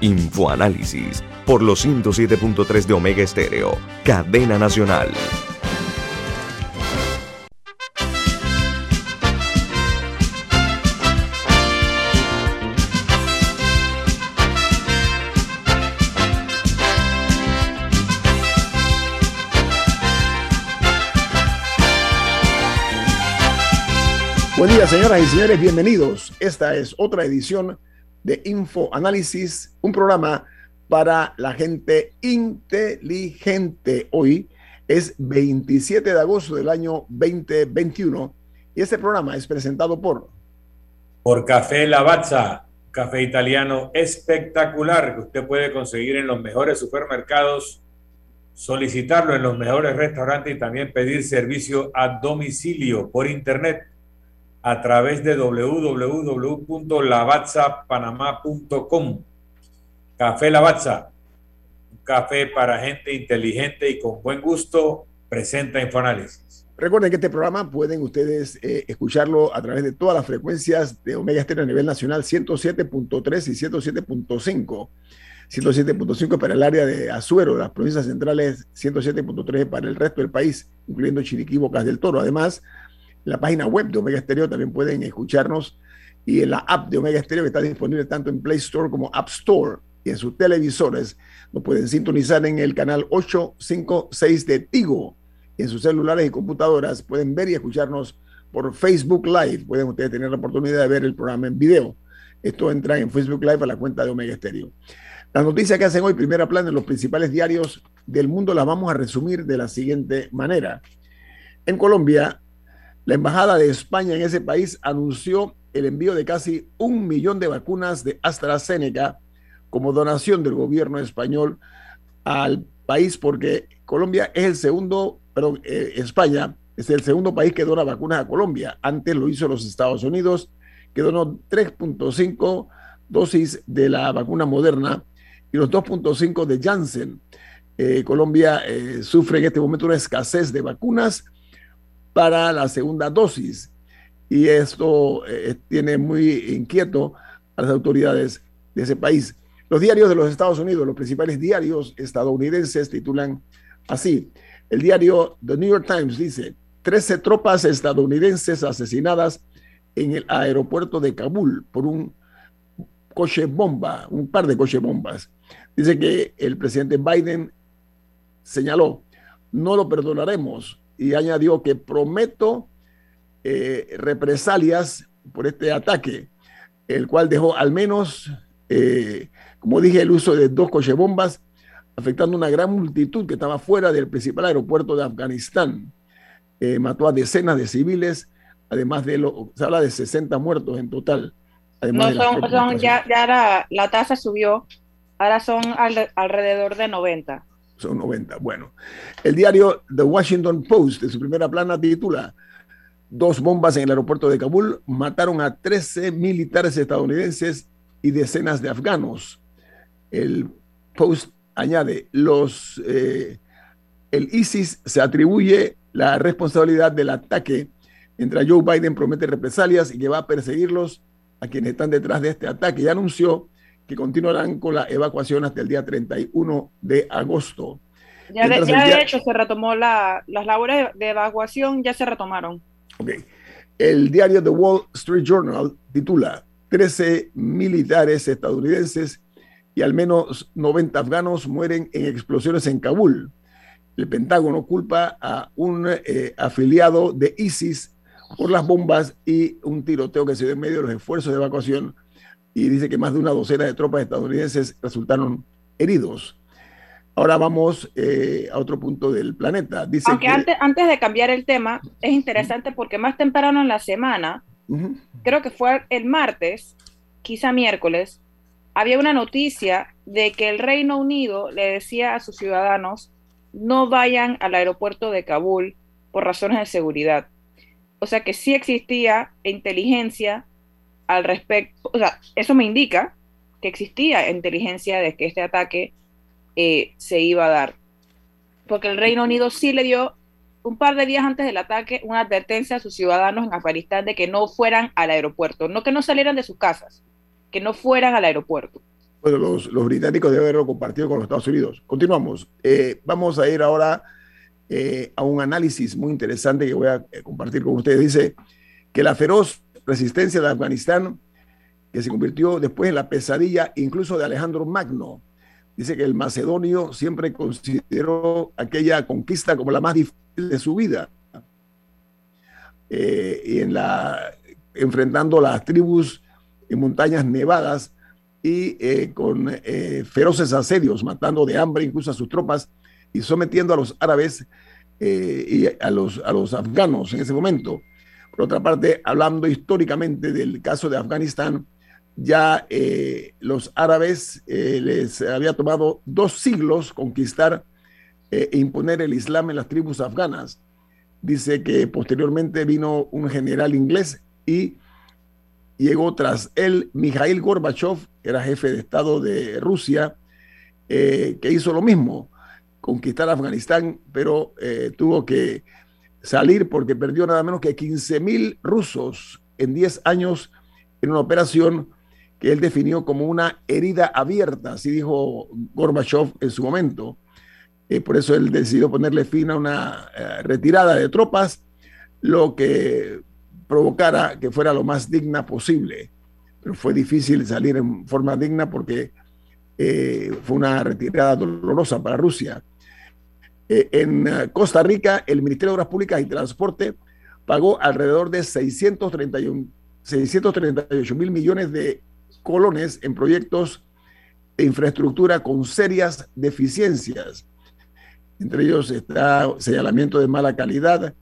Infoanálisis por los 107.3 de Omega Estéreo, cadena nacional. Buen día, señoras y señores, bienvenidos. Esta es otra edición de Info Análisis, un programa para la gente inteligente. Hoy es 27 de agosto del año 2021 y este programa es presentado por... Por Café Lavazza, café italiano espectacular que usted puede conseguir en los mejores supermercados, solicitarlo en los mejores restaurantes y también pedir servicio a domicilio por internet a través de www.lavazzapanamá.com. Café Lavazza, un café para gente inteligente y con buen gusto, presenta Infoanálisis. Recuerden que este programa pueden ustedes eh, escucharlo a través de todas las frecuencias de Omega Estéreo a nivel nacional, 107.3 y 107.5. 107.5 para el área de Azuero, las provincias centrales, 107.3 para el resto del país, incluyendo Chiriquí, Bocas del Toro. Además, la página web de Omega Stereo también pueden escucharnos y en la app de Omega Stereo que está disponible tanto en Play Store como App Store y en sus televisores. Nos pueden sintonizar en el canal 856 de Tigo. Y en sus celulares y computadoras pueden ver y escucharnos por Facebook Live. Pueden ustedes tener la oportunidad de ver el programa en video. Esto entra en Facebook Live a la cuenta de Omega Stereo. Las noticias que hacen hoy, primera plana en los principales diarios del mundo, las vamos a resumir de la siguiente manera. En Colombia, la Embajada de España en ese país anunció el envío de casi un millón de vacunas de AstraZeneca como donación del gobierno español al país porque Colombia es el segundo, perdón, eh, España es el segundo país que dona vacunas a Colombia. Antes lo hizo los Estados Unidos, que donó 3.5 dosis de la vacuna moderna y los 2.5 de Janssen. Eh, Colombia eh, sufre en este momento una escasez de vacunas para la segunda dosis. Y esto eh, tiene muy inquieto a las autoridades de ese país. Los diarios de los Estados Unidos, los principales diarios estadounidenses titulan así. El diario The New York Times dice, 13 tropas estadounidenses asesinadas en el aeropuerto de Kabul por un coche bomba, un par de coche bombas. Dice que el presidente Biden señaló, no lo perdonaremos, y añadió que prometo eh, represalias por este ataque, el cual dejó al menos, eh, como dije, el uso de dos cochebombas, afectando una gran multitud que estaba fuera del principal aeropuerto de Afganistán. Eh, mató a decenas de civiles, además de lo, se habla de 60 muertos en total. no son, ya, ya la tasa subió, ahora son alrededor de 90 son 90. Bueno, el diario The Washington Post, de su primera plana, titula Dos bombas en el aeropuerto de Kabul mataron a 13 militares estadounidenses y decenas de afganos. El Post añade, los, eh, el ISIS se atribuye la responsabilidad del ataque, mientras Joe Biden promete represalias y que va a perseguirlos a quienes están detrás de este ataque. Ya anunció que continuarán con la evacuación hasta el día 31 de agosto. Ya, de, hecho se retomó la, las labores de evacuación, ya se retomaron. Ok. El diario The Wall Street Journal titula 13 militares estadounidenses y al menos 90 afganos mueren en explosiones en Kabul. El Pentágono culpa a un eh, afiliado de ISIS por las bombas y un tiroteo que se dio en medio de los esfuerzos de evacuación y dice que más de una docena de tropas estadounidenses resultaron heridos. Ahora vamos eh, a otro punto del planeta. Dice Aunque antes, antes de cambiar el tema, es interesante porque más temprano en la semana, creo que fue el martes, quizá miércoles, había una noticia de que el Reino Unido le decía a sus ciudadanos no vayan al aeropuerto de Kabul por razones de seguridad. O sea que sí existía inteligencia al respecto, o sea, eso me indica que existía inteligencia de que este ataque eh, se iba a dar. Porque el Reino Unido sí le dio un par de días antes del ataque una advertencia a sus ciudadanos en Afganistán de que no fueran al aeropuerto, no que no salieran de sus casas, que no fueran al aeropuerto. Bueno, los, británicos deben haberlo compartido con los Estados Unidos. Continuamos. Eh, vamos a ir ahora eh, a un análisis muy interesante que voy a compartir con ustedes. Dice que la feroz resistencia de Afganistán, que se convirtió después en la pesadilla incluso de Alejandro Magno, dice que el macedonio siempre consideró aquella conquista como la más difícil de su vida. y en la, enfrentando las tribus en montañas nevadas y eh, con eh, feroces asedios, matando de hambre incluso a sus tropas y sometiendo a los árabes eh, y a los, a los afganos en ese momento. Por otra parte, hablando históricamente del caso de Afganistán, ya los árabes les había tomado dos siglos conquistar e imponer el Islam en las tribus afganas. Dice que posteriormente vino un general inglés y llegó tras él Mikhail Gorbachev, era jefe de Estado de Rusia, eh, que hizo lo mismo, conquistar Afganistán, pero eh, tuvo que salir porque perdió nada menos que 15 mil rusos en 10 años en una operación que él definió como una herida abierta, así dijo Gorbachev en su momento. Eh, por eso él decidió ponerle fin a una retirada de tropas, lo que provocara que fuera lo más digna posible. Pero fue difícil salir en forma digna porque eh, fue una retirada dolorosa para Rusia. Eh, en eh, Costa Rica, el Ministerio de Obras Públicas y Transporte pagó alrededor de 631, 638 mil millones de colones en proyectos de infraestructura con serias deficiencias. Entre ellos está señalamiento de mala calidad,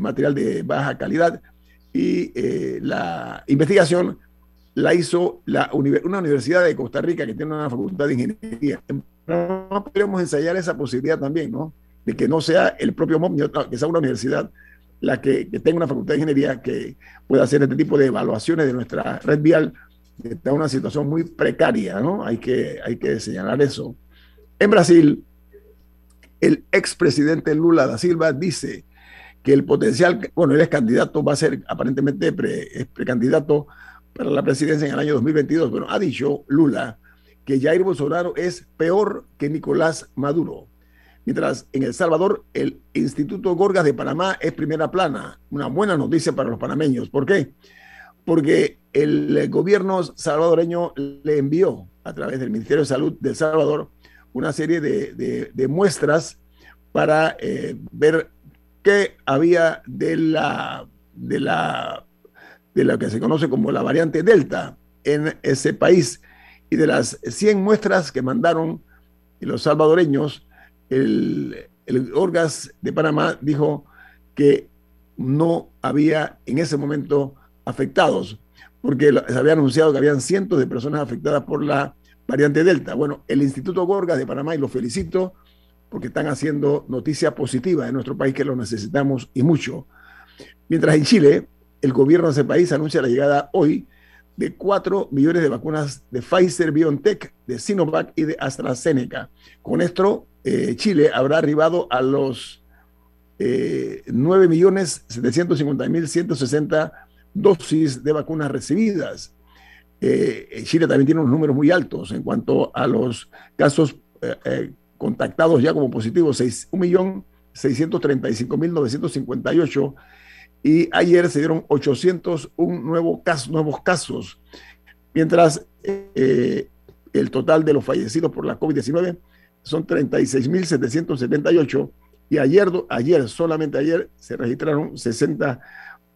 material de baja calidad, y eh, la investigación la hizo una universidad de Costa Rica que tiene una facultad de ingeniería. No podemos ensayar esa posibilidad también, ¿no? De que no sea el propio MOM, que sea una universidad la que, tenga una facultad de ingeniería que pueda hacer este tipo de evaluaciones de nuestra red vial, está en una situación muy precaria, ¿no? Hay que, hay que señalar eso. En Brasil, el expresidente Lula da Silva dice que el potencial, bueno, él es candidato, va a ser aparentemente pre, precandidato para la presidencia en el año 2022. Bueno, ha dicho Lula que Jair Bolsonaro es peor que Nicolás Maduro. Mientras en El Salvador el Instituto Gorgas de Panamá es primera plana. Una buena noticia para los panameños. ¿Por qué? Porque el gobierno salvadoreño le envió a través del Ministerio de Salud de El Salvador una serie de, muestras para eh, ver que había de la, de la de lo que se conoce como la variante Delta en ese país. Y de las 100 muestras que mandaron los salvadoreños, el, el de Panamá dijo que no había en ese momento afectados, porque se había anunciado que habían cientos de personas afectadas por la variante Delta. Bueno, el Instituto Gorgas de Panamá, y lo felicito, porque están haciendo noticias positivas en nuestro país que lo necesitamos y mucho. Mientras en Chile, el gobierno de ese país anuncia la llegada hoy de 4 millones de vacunas de Pfizer, BioNTech, de Sinovac y de AstraZeneca. Con esto, eh, Chile habrá arribado a los eh, 9 millones 750 dosis de vacunas recibidas. Eh, Chile también tiene unos números muy altos en cuanto a los casos eh, contactados ya como positivos, 1.635.958 y ayer se dieron 801 nuevo nuevos casos, mientras eh, el total de los fallecidos por la COVID-19 son 36.778 y ayer, ayer, solamente ayer, se registraron 60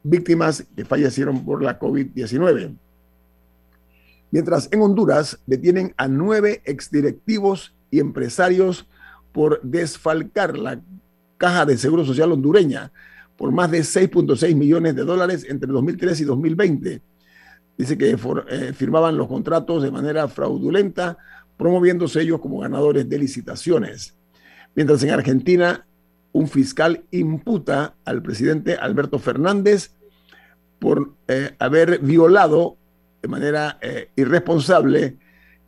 víctimas que fallecieron por la COVID-19. Mientras en Honduras detienen a nueve exdirectivos y empresarios por desfalcar la caja de seguro social hondureña por más de 6.6 millones de dólares entre 2003 y 2020. Dice que eh, firmaban los contratos de manera fraudulenta, promoviéndose ellos como ganadores de licitaciones. Mientras en Argentina, un fiscal imputa al presidente Alberto Fernández por eh, haber violado de manera eh, irresponsable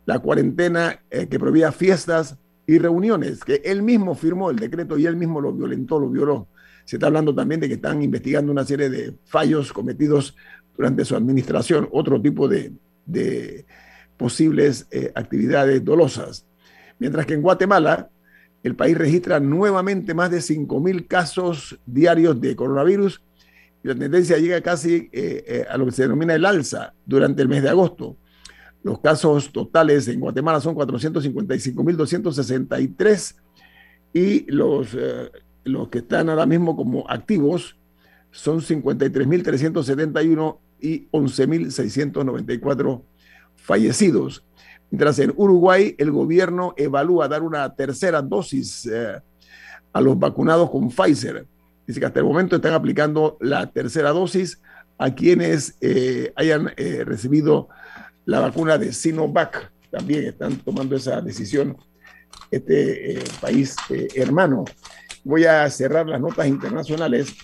la cuarentena que prohibía fiestas y reuniones, que él mismo firmó el decreto y él mismo lo violentó, lo violó. Se está hablando también de que están investigando una serie de fallos cometidos durante su administración, otro tipo de, posibles eh, actividades dolosas. Mientras que en Guatemala, el país registra nuevamente más de 5.000 casos diarios de coronavirus y la tendencia llega casi eh, eh, a lo que se denomina el alza durante el mes de agosto. Los casos totales en Guatemala son 455.263 y los, los que están ahora mismo como activos son 53.371 y 11.694 fallecidos. Mientras en Uruguay el gobierno evalúa dar una tercera dosis eh, a los vacunados con Pfizer. Dice que hasta el momento están aplicando la tercera dosis a quienes eh, hayan eh, recibido la vacuna de Sinovac. También están tomando esa decisión este país hermano. Voy a cerrar las notas internacionales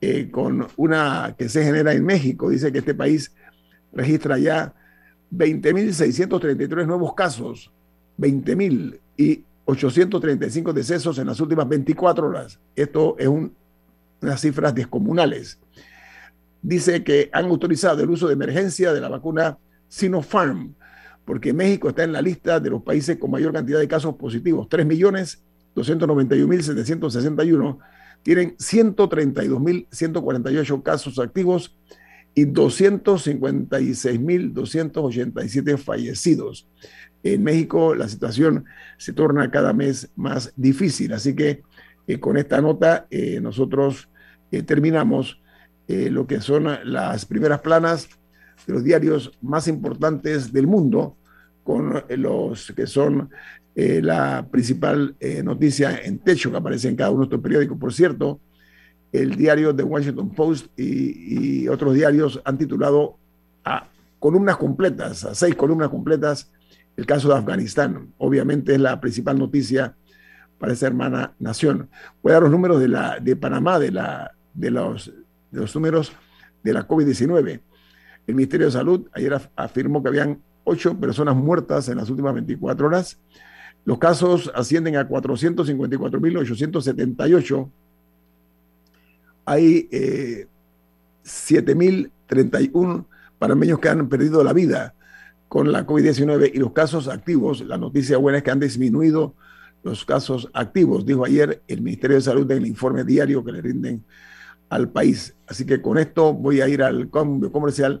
eh, con una que se genera en México. Dice que este país registra ya 20.633 nuevos casos, 20.000 y 835 decesos en las últimas 24 horas. Esto es unas cifras descomunales. Dice que han autorizado el uso de emergencia de la vacuna Sinopharm, porque México está en la lista de los países con mayor cantidad de casos positivos, 3.291.761 tienen 132.148 casos activos y 256.287 fallecidos. En México la situación se torna cada mes más difícil, así que eh, con esta nota eh, nosotros eh, terminamos lo que son las primeras planas de los diarios más importantes del mundo, con los que son eh, la principal eh, noticia en techo que aparece en cada uno de estos periódicos. Por cierto, el diario The Washington Post y, otros diarios han titulado a columnas completas, a seis columnas completas, el caso de Afganistán. Obviamente es la principal noticia para esa hermana nación. Voy a dar los números de, la, de Panamá, de, la, de, los, de los números de la COVID-19. El Ministerio de Salud ayer afirmó que habían ocho personas muertas en las últimas 24 horas los casos ascienden a 454.878. Hay 7.031 eh, panameños que han perdido la vida con la COVID-19 y los casos activos, la noticia buena es que han disminuido los casos activos, dijo ayer el Ministerio de Salud en el informe diario que le rinden al país. Así que con esto voy a ir al cambio comercial.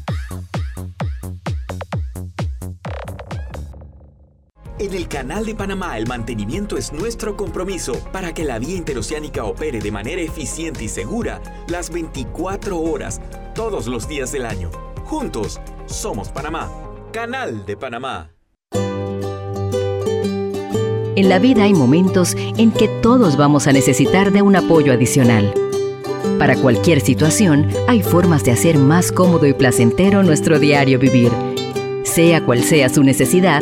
En el Canal de Panamá el mantenimiento es nuestro compromiso para que la vía interoceánica opere de manera eficiente y segura las 24 horas, todos los días del año. Juntos, somos Panamá. Canal de Panamá. En la vida hay momentos en que todos vamos a necesitar de un apoyo adicional. Para cualquier situación, hay formas de hacer más cómodo y placentero nuestro diario vivir. Sea cual sea su necesidad,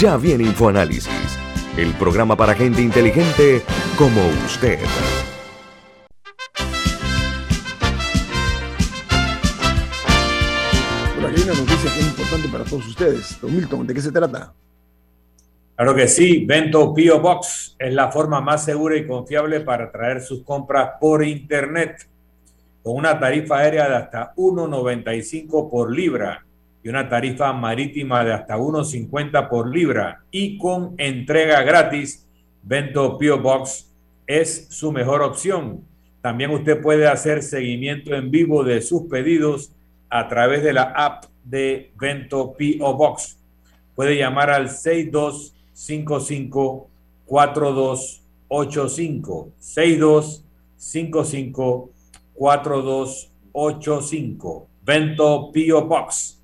Ya viene InfoAnálisis, el programa para gente inteligente como usted. Por aquí hay una noticia que es importante para todos ustedes. Don Milton, ¿de qué se trata? Claro que sí, Vento Pio Box es la forma más segura y confiable para traer sus compras por internet con una tarifa aérea de hasta 1.95 por libra una tarifa marítima de hasta 1.50 por libra y con entrega gratis, Vento Pio Box es su mejor opción. También usted puede hacer seguimiento en vivo de sus pedidos a través de la app de Vento Pio Box. Puede llamar al 62 55 4285 62 55 4285 Vento Pio Box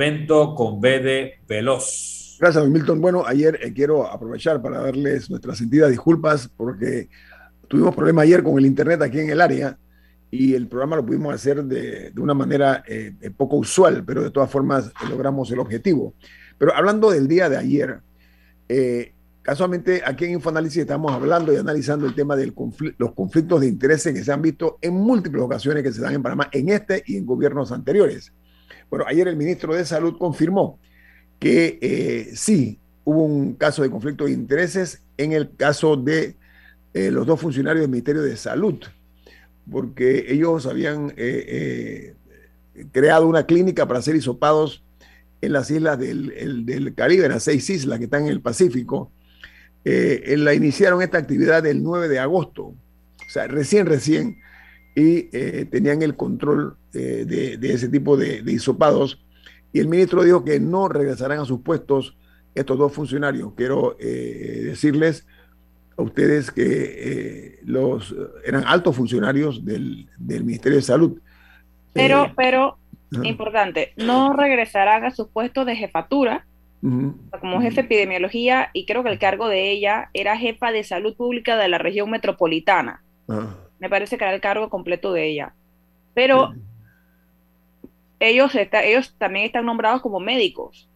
Vento con B de Veloz Gracias, Milton. Bueno, ayer eh, quiero aprovechar para darles nuestras sentidas disculpas porque tuvimos problemas ayer con el internet aquí en el área y el programa lo pudimos hacer de, de una manera eh, eh poco usual, pero de todas formas logramos el objetivo. Pero hablando del día de ayer, eh, casualmente aquí en Infoanálisis estamos hablando y analizando el tema de los conflictos de intereses que se han visto en múltiples ocasiones que se dan en Panamá, en este y en gobiernos anteriores. Bueno, ayer el ministro de Salud confirmó que eh, sí hubo un caso de conflicto de intereses en el caso de eh, los dos funcionarios del Ministerio de Salud, porque ellos habían eh, creado una clínica para ser hisopados en las islas del, Caribe, en las seis islas que están en el Pacífico. La iniciaron esta actividad el 9 de agosto, o sea, recién, recién, y eh, tenían el control eh, de, ese tipo de, de hisopados. Y el ministro dijo que no regresarán a sus puestos estos dos funcionarios. Quiero decirles a ustedes que los eran altos funcionarios del, del Ministerio de Salud. Pero, pero importante, no regresarán a sus puestos de jefatura como jefe de epidemiología y creo que el cargo de ella era jefa de salud pública de la región metropolitana. Me parece que era el cargo completo de ella. Pero ellos, está, ellos también están nombrados como médicos.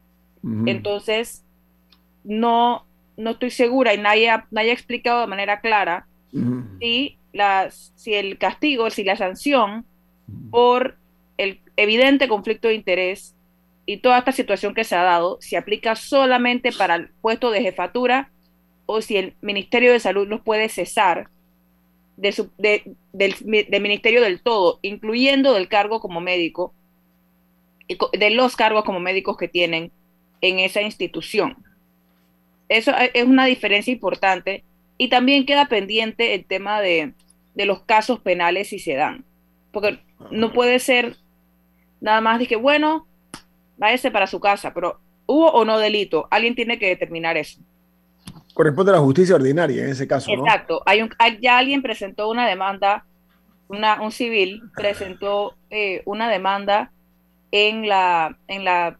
Entonces, no, no estoy segura y nadie ha, nadie ha explicado de manera clara si, las, si el castigo, si la sanción por el evidente conflicto de interés y toda esta situación que se ha dado se aplica solamente para el puesto de jefatura o si el Ministerio de Salud los puede cesar de su, del, ministerio del todo, incluyendo del cargo como médico, de los cargos como médicos que tienen en esa institución. Eso es una diferencia importante y también queda pendiente el tema de, de los casos penales si se dan, porque no puede ser Nada más dije, bueno, váyase para su casa, pero ¿hubo o no delito? Alguien tiene que determinar eso. Corresponde a la justicia ordinaria en ese caso, ¿no? Exacto. Hay un, ya alguien presentó una demanda, una, un civil presentó eh, una demanda en la, en la,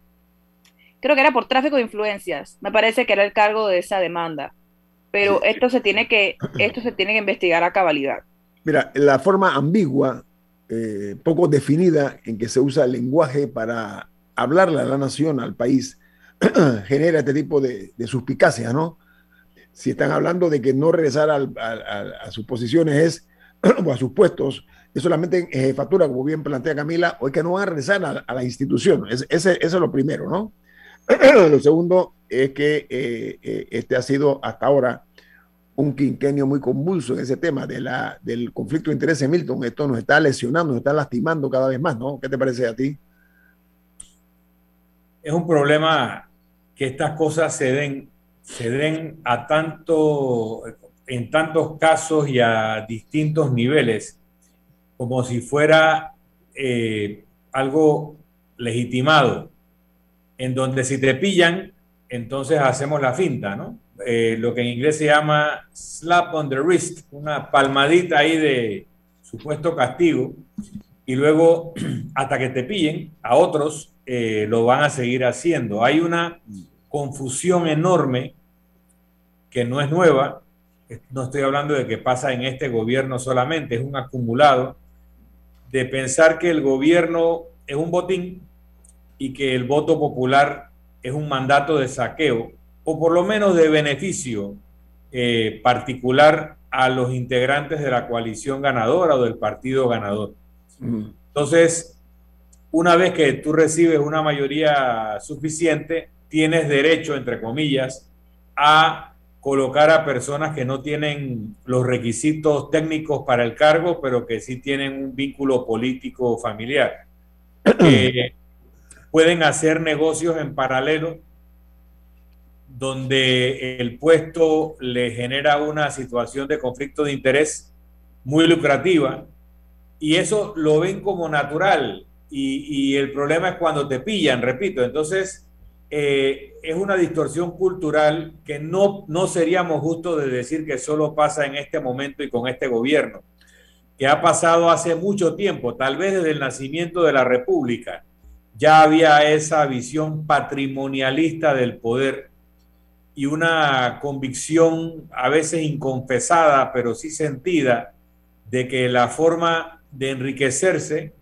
creo que era por tráfico de influencias. Me parece que era el cargo de esa demanda. Pero esto se tiene que, esto se tiene que investigar a cabalidad. Mira, la forma ambigua eh, poco definida en que se usa el lenguaje para hablarle a la nación, al país, genera este tipo de, de suspicacia, ¿no? Si están hablando de que no regresar a, sus posiciones es, o a sus puestos, es solamente en jefatura, como bien plantea Camila, o es que no van a regresar a, la institución. ese, eso es lo primero, ¿no? lo segundo es que eh, eh, este ha sido hasta ahora un quinquenio muy convulso en ese tema de la, del conflicto de intereses, Milton. Esto nos está lesionando, nos está lastimando cada vez más, ¿no? ¿Qué te parece a ti? Es un problema que estas cosas se den, se den a tanto, en tantos casos y a distintos niveles, como si fuera eh, algo legitimado, en donde si te pillan, entonces hacemos la finta, ¿no? Eh, lo que en inglés se llama slap on the wrist, una palmadita ahí de supuesto castigo, y luego hasta que te pillen, a otros eh, lo van a seguir haciendo. Hay una confusión enorme que no es nueva, no estoy hablando de que pasa en este gobierno solamente, es un acumulado de pensar que el gobierno es un botín y que el voto popular es un mandato de saqueo o por lo menos de beneficio eh, particular a los integrantes de la coalición ganadora o del partido ganador. Entonces, una vez que tú recibes una mayoría suficiente, tienes derecho, entre comillas, a colocar a personas que no tienen los requisitos técnicos para el cargo, pero que sí tienen un vínculo político o familiar. Que pueden hacer negocios en paralelo donde el puesto le genera una situación de conflicto de interés muy lucrativa y eso lo ven como natural y, el problema es cuando te pillan, repito, entonces eh, es una distorsión cultural que no, no seríamos justos de decir que solo pasa en este momento y con este gobierno, que ha pasado hace mucho tiempo, tal vez desde el nacimiento de la República, ya había esa visión patrimonialista del poder y una convicción a veces inconfesada, pero sí sentida, de que la forma de enriquecerse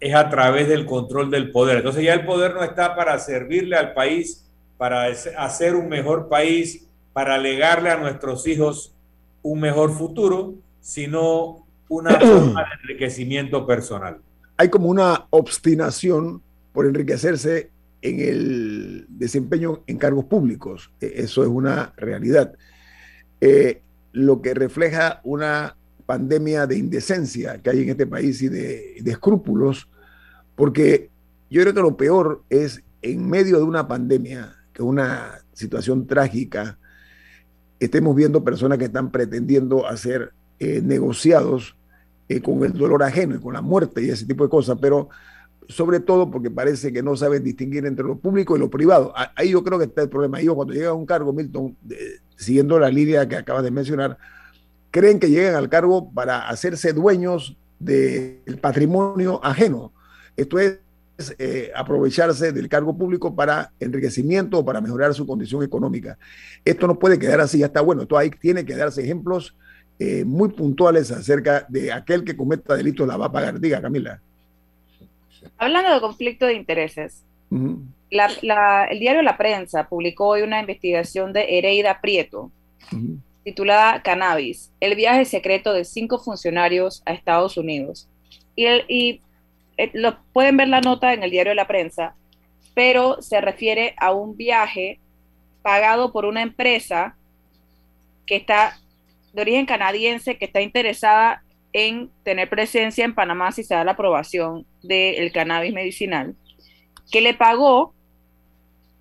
es a través del control del poder. Entonces ya el poder no está para servirle al país, para hacer un mejor país, para legarle a nuestros hijos un mejor futuro, sino una forma de enriquecimiento personal. Hay como una obstinación por enriquecerse en el desempeño en cargos públicos. E, eso es una realidad. Eh, lo que refleja una pandemia de indecencia que hay en este país y de, escrúpulos, porque yo creo que lo peor es en medio de una pandemia, que es una situación trágica, estemos viendo personas que están pretendiendo hacer eh, negociados eh, con el dolor ajeno y con la muerte y ese tipo de cosas, pero sobre todo porque parece que no saben distinguir entre lo público y lo privado. Ahí yo creo que está el problema. Ellos cuando llegan a un cargo, Milton, siguiendo la línea que acabas de mencionar, creen que llegan al cargo para hacerse dueños del patrimonio ajeno. Esto es eh, aprovecharse del cargo público para enriquecimiento o para mejorar su condición económica. Esto no puede quedar así, ya está bueno. Esto ahí tiene que darse ejemplos eh, muy puntuales acerca de aquel que cometa delitos la va a pagar. Diga, Camila. Hablando de conflicto de intereses, el diario La Prensa publicó hoy una investigación de Hereida Prieto, titulada Cannabis, el viaje secreto de cinco funcionarios a Estados Unidos. Y, eh, lo, pueden ver la nota en el diario La Prensa, pero se refiere a un viaje pagado por una empresa que está de origen canadiense, que está interesada en tener presencia en Panamá si se da la aprobación del cannabis medicinal, que le pagó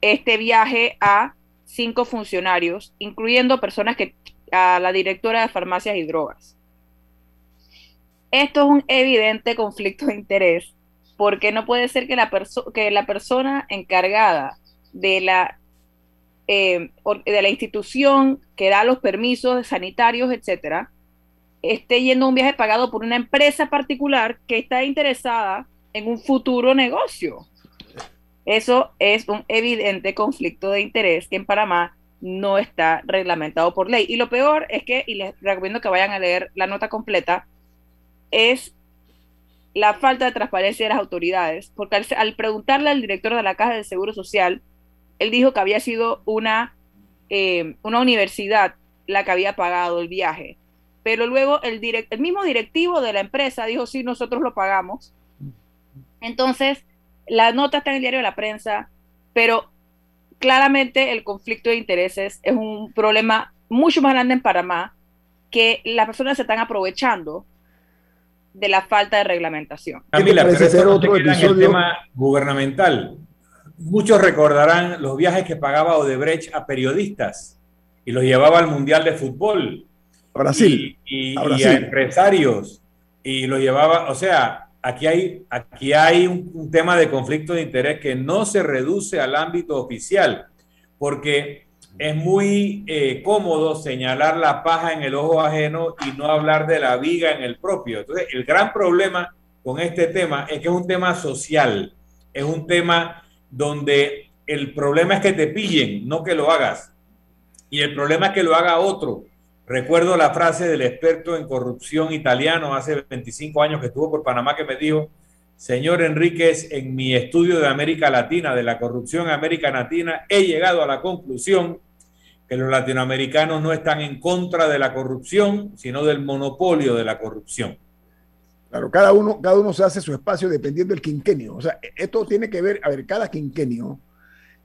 este viaje a cinco funcionarios, incluyendo personas que a la directora de farmacias y drogas. Esto es un evidente conflicto de interés, porque no puede ser que la, que la persona encargada de la, eh, de la institución que da los permisos sanitarios, etcétera, esté yendo a un viaje pagado por una empresa particular que está interesada en un futuro negocio. Eso es un evidente conflicto de interés que en Panamá no está reglamentado por ley. Y lo peor es que, y les recomiendo que vayan a leer la nota completa, es la falta de transparencia de las autoridades, porque al, preguntarle al director de la Caja del Seguro Social, él dijo que había sido una, eh, una universidad la que había pagado el viaje pero luego el, el mismo directivo de la empresa dijo, sí, nosotros lo pagamos. Entonces, la nota está en el diario de la prensa, pero claramente el conflicto de intereses es un problema mucho más grande en Panamá que las personas se están aprovechando de la falta de reglamentación. Camila, pero eso otro en el tema gubernamental. Muchos recordarán los viajes que pagaba Odebrecht a periodistas y los llevaba al Mundial de Fútbol Brasil. Y, a, empresarios. Y lo llevaba, o sea, aquí hay, aquí hay un, tema de conflicto de interés que no se reduce al ámbito oficial, porque es muy eh, cómodo señalar la paja en el ojo ajeno y no hablar de la viga en el propio. Entonces, el gran problema con este tema es que es un tema social, es un tema donde el problema es que te pillen, no que lo hagas. Y el problema es que lo haga otro. Recuerdo la frase del experto en corrupción italiano hace 25 años que estuvo por Panamá que me dijo, señor Enríquez, en mi estudio de América Latina, de la corrupción en América Latina, he llegado a la conclusión que los latinoamericanos no están en contra de la corrupción, sino del monopolio de la corrupción. Claro, cada uno, cada uno se hace su espacio dependiendo del quinquenio. O sea, esto tiene que ver, a ver, cada quinquenio,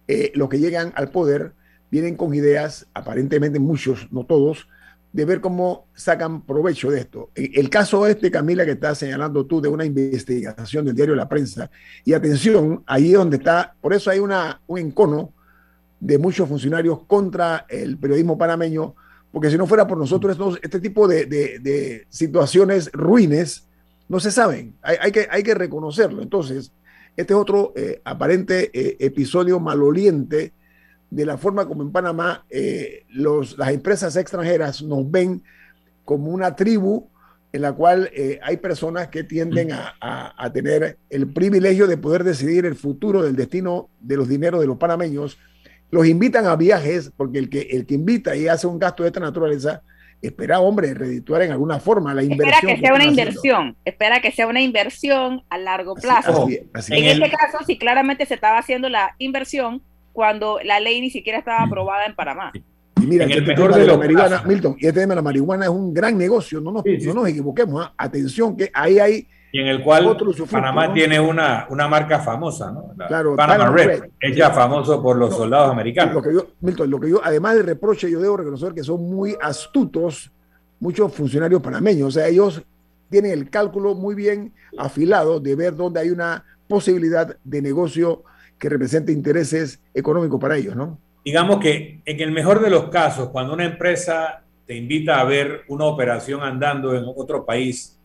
eh, los que llegan al poder vienen con ideas, aparentemente muchos, no todos, de ver cómo sacan provecho de esto. El caso este, Camila, que estás señalando tú, de una investigación del diario La Prensa, y atención, ahí es donde está, por eso hay una, un encono de muchos funcionarios contra el periodismo panameño, porque si no fuera por nosotros, este tipo de, situaciones ruines no se saben, hay, que, hay que reconocerlo. Entonces, este es otro eh, aparente eh, episodio maloliente de la forma como en Panamá eh, los, las empresas extranjeras nos ven como una tribu en la cual eh, hay personas que tienden a, a, tener el privilegio de poder decidir el futuro del destino de los dineros de los panameños. Los invitan a viajes, porque el que, el que invita y hace un gasto de esta naturaleza, espera, hombre, redituar en alguna forma la inversión. Espera que, sea una inversión, espera que sea una inversión a largo plazo. en este caso, si claramente se estaba haciendo la inversión, cuando la ley ni siquiera estaba aprobada en Panamá. Y mira, el este tema de la marihuana, Milton, y este tema de la marihuana es un gran negocio, no nos, no nos equivoquemos, ¿ah? atención que ahí hay... Y en el cual Panamá tiene una, una marca famosa, ¿no? claro, Panama, Red, es ya famoso por los soldados americanos. Lo que yo, Milton, lo que yo, además del reproche, yo debo reconocer que son muy astutos muchos funcionarios panameños, o sea, ellos tienen el cálculo muy bien afilado de ver dónde hay una posibilidad de negocio que represente intereses económicos para ellos, ¿no? Digamos que en el mejor de los casos, cuando una empresa te invita a ver una operación andando en otro país,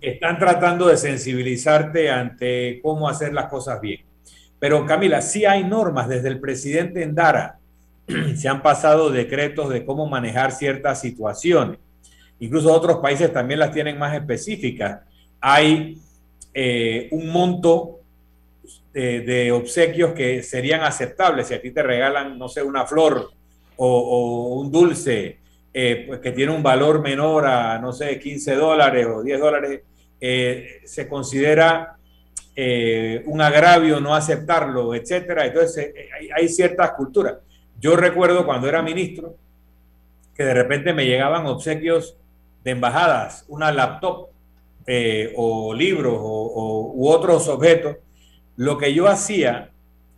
están tratando de sensibilizarte ante cómo hacer las cosas bien. Pero Camila, sí hay normas desde el presidente Endara. se han pasado decretos de cómo manejar ciertas situaciones. Incluso otros países también las tienen más específicas. Hay eh, un monto de, obsequios que serían aceptables. Si a ti te regalan, no sé, una flor o, un dulce eh, pues que tiene un valor menor a, no sé, 15 dólares o 10 dólares, eh, se considera eh, un agravio no aceptarlo, etcétera. Entonces, hay, ciertas culturas. Yo recuerdo cuando era ministro que de repente me llegaban obsequios de embajadas, una laptop o libros o, u otros objetos lo que yo hacía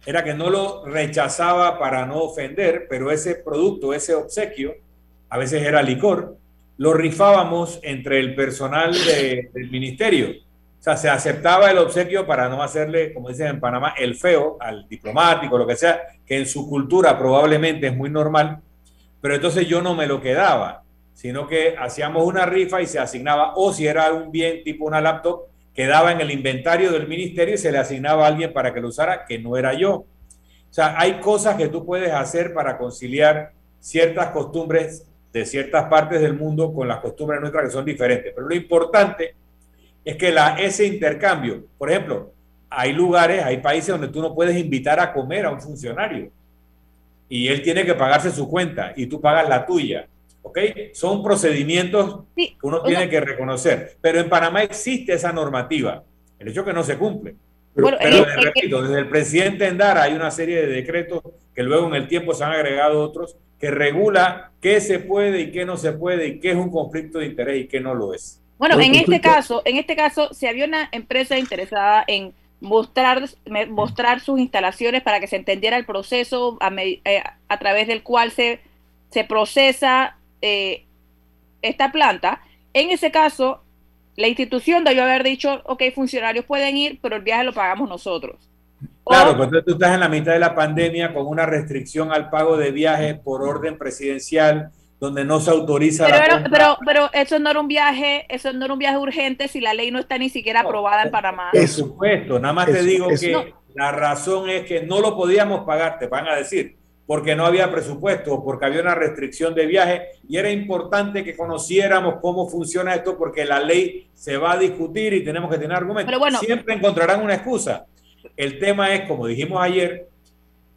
era que no lo rechazaba para no ofender, pero ese producto, ese obsequio, a veces era licor, lo rifábamos entre el personal del ministerio. O sea, se aceptaba el obsequio para no hacerle, como dicen en Panamá, el feo al diplomático, lo que sea, que en su cultura probablemente es muy normal, pero entonces yo no me lo quedaba, sino que hacíamos una rifa y se asignaba, o si era un bien tipo una laptop, quedaba en el inventario del ministerio y se le asignaba a alguien para que lo usara, que no era yo. O sea, hay cosas que tú puedes hacer para conciliar ciertas costumbres de ciertas partes del mundo con las costumbres nuestras que son diferentes. Pero lo importante es que la, ese intercambio, por ejemplo, hay lugares, hay países donde tú no puedes invitar a comer a un funcionario y él tiene que pagarse su cuenta y tú pagas la tuya. ¿Ok? Son procedimientos que uno tiene que reconocer. Pero en Panamá existe esa normativa, el hecho que no se cumple. Pero, repito, desde el presidente Endara hay una serie de decretos que luego en el tiempo se han agregado otros que regula qué se puede y qué no se puede y qué es un conflicto de interés y qué no lo es. Bueno, en este caso, en este caso, si había una empresa interesada en mostrar, mostrar sus instalaciones para que se entendiera el proceso a, eh, a través del cual se, se procesa eh, esta planta, en ese caso, la institución debió haber dicho, ok, funcionarios pueden ir, pero el viaje lo pagamos nosotros. Claro, pues tú estás en la mitad de la pandemia con una restricción al pago de viajes por orden presidencial, donde no se autoriza pero, pero, pero, eso no era un viaje, eso no era un viaje urgente si la ley no está ni siquiera aprobada en Panamá. Por supuesto, nada más te digo que la razón es que no lo podíamos pagar, te van a decir porque no había presupuesto, porque había una restricción de viaje y era importante que conociéramos cómo funciona esto porque la ley se va a discutir y tenemos que tener argumentos. Siempre encontrarán una excusa. El tema es, como dijimos ayer,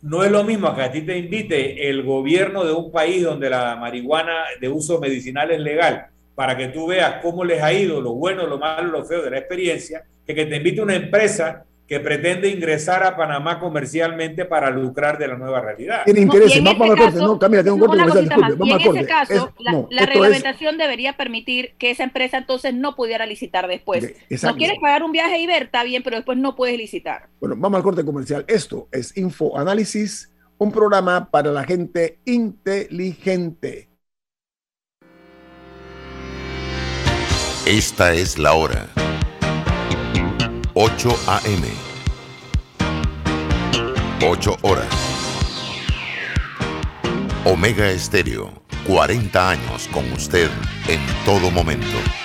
no es lo mismo que a ti te invite el gobierno de un país donde la marihuana de uso medicinal es legal para que tú veas cómo les ha ido, lo bueno, lo malo, lo feo de la experiencia, que que te invite una empresa que pretende ingresar a Panamá comercialmente para lucrar de la nueva realidad. Tiene interés, vamos a corte, no, Camila, tengo un corte comercial, disculpe, vamos a corte. En ese caso, la, reglamentación debería permitir que esa empresa entonces no pudiera licitar después. No quieres pagar un viaje y ver, está bien, pero después no puedes licitar. Bueno, vamos al corte comercial. Esto es Info Análisis un programa para la gente inteligente. Esta es la hora. 8 a.m. 8 horas. Omega Estéreo, 40 años con usted en todo momento.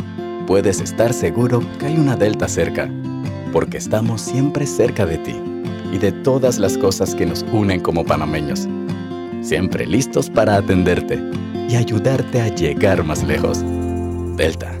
puedes estar seguro que hay una Delta cerca, porque estamos siempre cerca de ti y de todas las cosas que nos unen como panameños. Siempre listos para atenderte y ayudarte a llegar más lejos. Delta.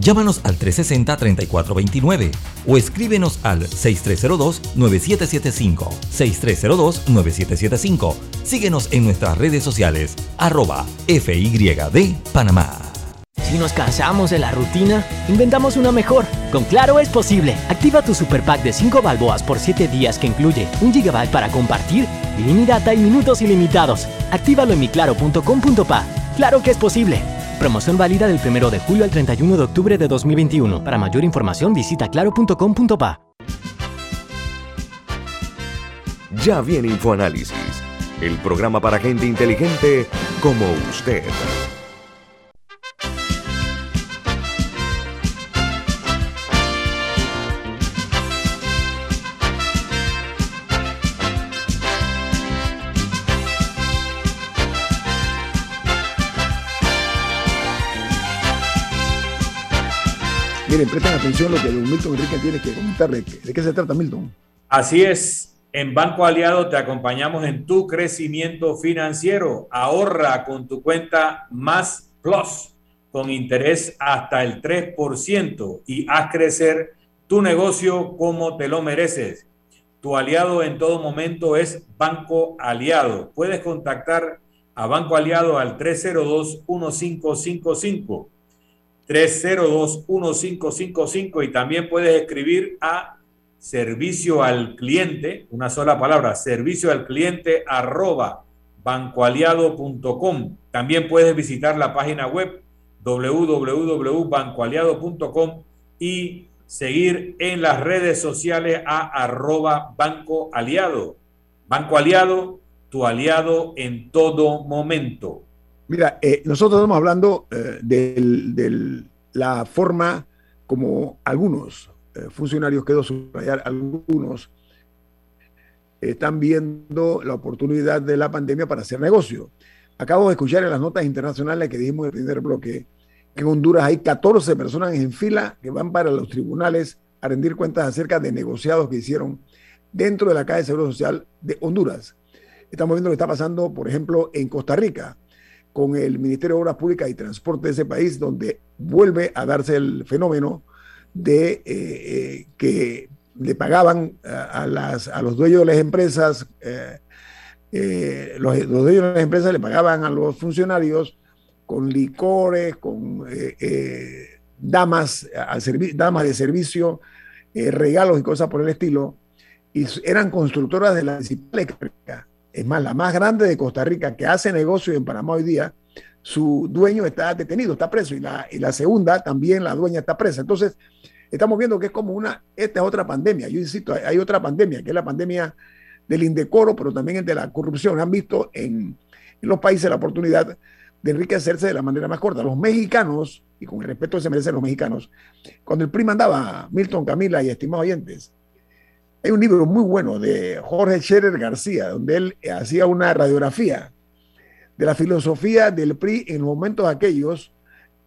Llámanos al 360-3429 o escríbenos al 6302-9775. 6302-9775. Síguenos en nuestras redes sociales, arroba FYD Panamá. Si nos cansamos de la rutina, inventamos una mejor. Con Claro es posible. Activa tu super pack de 5 balboas por 7 días que incluye 1 GB para compartir, ilimitada y minutos ilimitados. Actívalo en miclaro.com.pa. Claro que es posible. Promoción válida del 1 de julio al 31 de octubre de 2021. Para mayor información visita claro.com.pa. Ya viene InfoAnálisis, el programa para gente inteligente como usted. Miren, presten atención a lo que don Milton Enrique tiene que comentar. ¿De, qué se trata, Milton? Así es. En Banco Aliado te acompañamos en tu crecimiento financiero. Ahorra con tu cuenta Más Plus con interés hasta el 3% y haz crecer tu negocio como te lo mereces. Tu aliado en todo momento es Banco Aliado. Puedes contactar a Banco Aliado al 302-1555. 302-1555 y también puedes escribir a servicio al cliente, una sola palabra, servicio al cliente arroba bancoaliado.com. También puedes visitar la página web www.bancoaliado.com y seguir en las redes sociales a arroba Banco Aliado. Banco Aliado, tu aliado en todo momento. Mira, eh, nosotros estamos hablando eh, de la forma como algunos eh, funcionarios, quedó subrayar, algunos están viendo la oportunidad de la pandemia para hacer negocio. Acabo de escuchar en las notas internacionales que dijimos en el primer bloque que en Honduras hay 14 personas en fila que van para los tribunales a rendir cuentas acerca de negociados que hicieron dentro de la Caja de Seguro Social de Honduras. Estamos viendo lo que está pasando, por ejemplo, en Costa Rica, con el Ministerio de Obras Públicas y Transporte de ese país, donde vuelve a darse el fenómeno de eh, eh, que le pagaban a, las, a los dueños de las empresas, eh, los, dueños de las empresas le pagaban a los funcionarios con licores, con damas, damas de servicio, regalos y cosas por el estilo, y eran constructoras de la principal es más, la más grande de Costa Rica que hace negocio en Panamá hoy día, su dueño está detenido, está preso, y la, y la segunda también, la dueña está presa. Entonces, estamos viendo que es como una, esta es otra pandemia, yo insisto, hay, otra pandemia, que es la pandemia del indecoro, pero también de la corrupción. Han visto en, en los países la oportunidad de enriquecerse de la manera más corta. Los mexicanos, y con el respeto que se merecen los mexicanos, cuando el PRI mandaba Milton Camila y estimados oyentes, hay un libro muy bueno de Jorge Scherer García, donde él hacía una radiografía de la filosofía del PRI en los momentos aquellos